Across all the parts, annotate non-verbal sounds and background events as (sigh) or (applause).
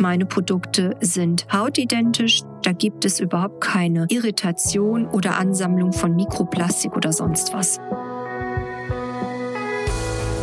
meine Produkte sind hautidentisch. Da gibt es überhaupt keine Irritation oder Ansammlung von Mikroplastik oder sonst was.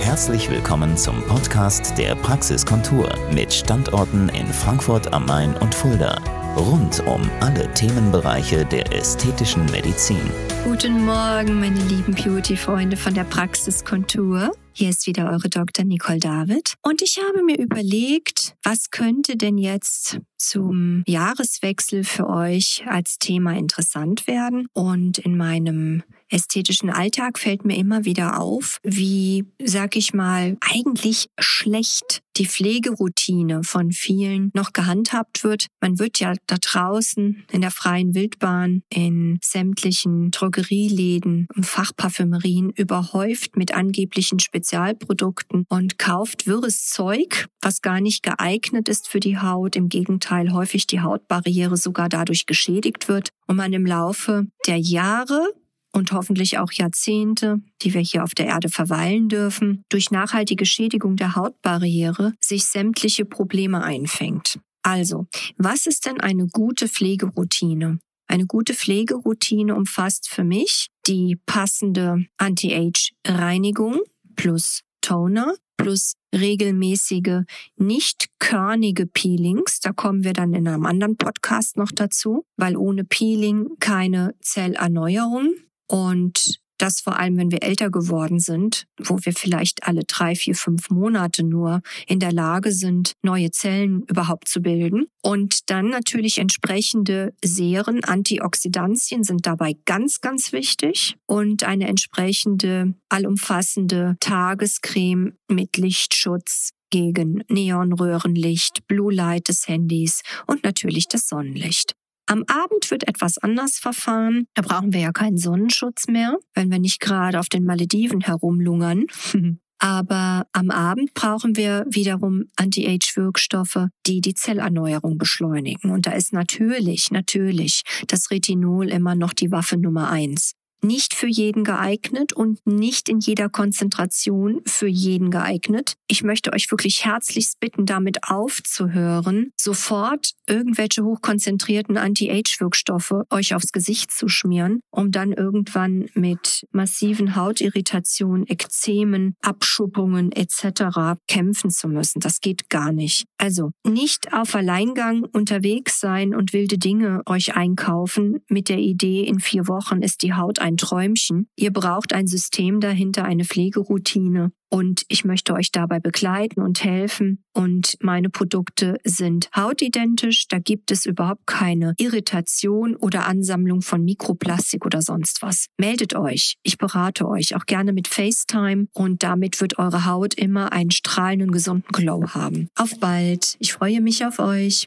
Herzlich willkommen zum Podcast der Praxiskontur mit Standorten in Frankfurt am Main und Fulda. Rund um alle Themenbereiche der ästhetischen Medizin. Guten Morgen, meine lieben Beauty-Freunde von der Praxiskontur. Hier ist wieder eure Dr. Nicole David. Und ich habe mir überlegt, was könnte denn jetzt zum Jahreswechsel für euch als Thema interessant werden? Und in meinem ästhetischen Alltag fällt mir immer wieder auf, wie, sag ich mal, eigentlich schlecht die Pflegeroutine von vielen noch gehandhabt wird. Man wird ja da draußen in der freien Wildbahn, in sämtlichen Drogerieläden und Fachparfümerien überhäuft mit angeblichen Spezialprodukten und kauft wirres Zeug, was gar nicht geeignet ist für die Haut. Im Gegenteil, häufig die Hautbarriere sogar dadurch geschädigt wird und man im Laufe der Jahre und hoffentlich auch Jahrzehnte, die wir hier auf der Erde verweilen dürfen, durch nachhaltige Schädigung der Hautbarriere sich sämtliche Probleme einfängt. Also, was ist denn eine gute Pflegeroutine? Eine gute Pflegeroutine umfasst für mich die passende Anti-Age-Reinigung plus Toner plus regelmäßige, nicht körnige Peelings. Da kommen wir dann in einem anderen Podcast noch dazu, weil ohne Peeling keine Zellerneuerung. Und das vor allem, wenn wir älter geworden sind, wo wir vielleicht alle drei, vier, fünf Monate nur in der Lage sind, neue Zellen überhaupt zu bilden. Und dann natürlich entsprechende Seren, Antioxidantien sind dabei ganz, ganz wichtig. Und eine entsprechende allumfassende Tagescreme mit Lichtschutz gegen Neonröhrenlicht, Blue Light des Handys und natürlich das Sonnenlicht. Am Abend wird etwas anders verfahren. Da brauchen wir ja keinen Sonnenschutz mehr, wenn wir nicht gerade auf den Malediven herumlungern. (laughs) Aber am Abend brauchen wir wiederum Anti-Age-Wirkstoffe, die die Zellerneuerung beschleunigen. Und da ist natürlich, natürlich das Retinol immer noch die Waffe Nummer eins nicht für jeden geeignet und nicht in jeder Konzentration für jeden geeignet. Ich möchte euch wirklich herzlichst bitten, damit aufzuhören, sofort irgendwelche hochkonzentrierten Anti-Age-Wirkstoffe euch aufs Gesicht zu schmieren, um dann irgendwann mit massiven Hautirritationen, Ekzemen, Abschuppungen etc. kämpfen zu müssen. Das geht gar nicht. Also nicht auf Alleingang unterwegs sein und wilde Dinge euch einkaufen mit der Idee, in vier Wochen ist die Haut ein Träumchen. Ihr braucht ein System dahinter, eine Pflegeroutine. Und ich möchte euch dabei begleiten und helfen. Und meine Produkte sind hautidentisch. Da gibt es überhaupt keine Irritation oder Ansammlung von Mikroplastik oder sonst was. Meldet euch. Ich berate euch auch gerne mit FaceTime und damit wird eure Haut immer einen strahlenden, gesunden Glow haben. Auf bald. Ich freue mich auf euch.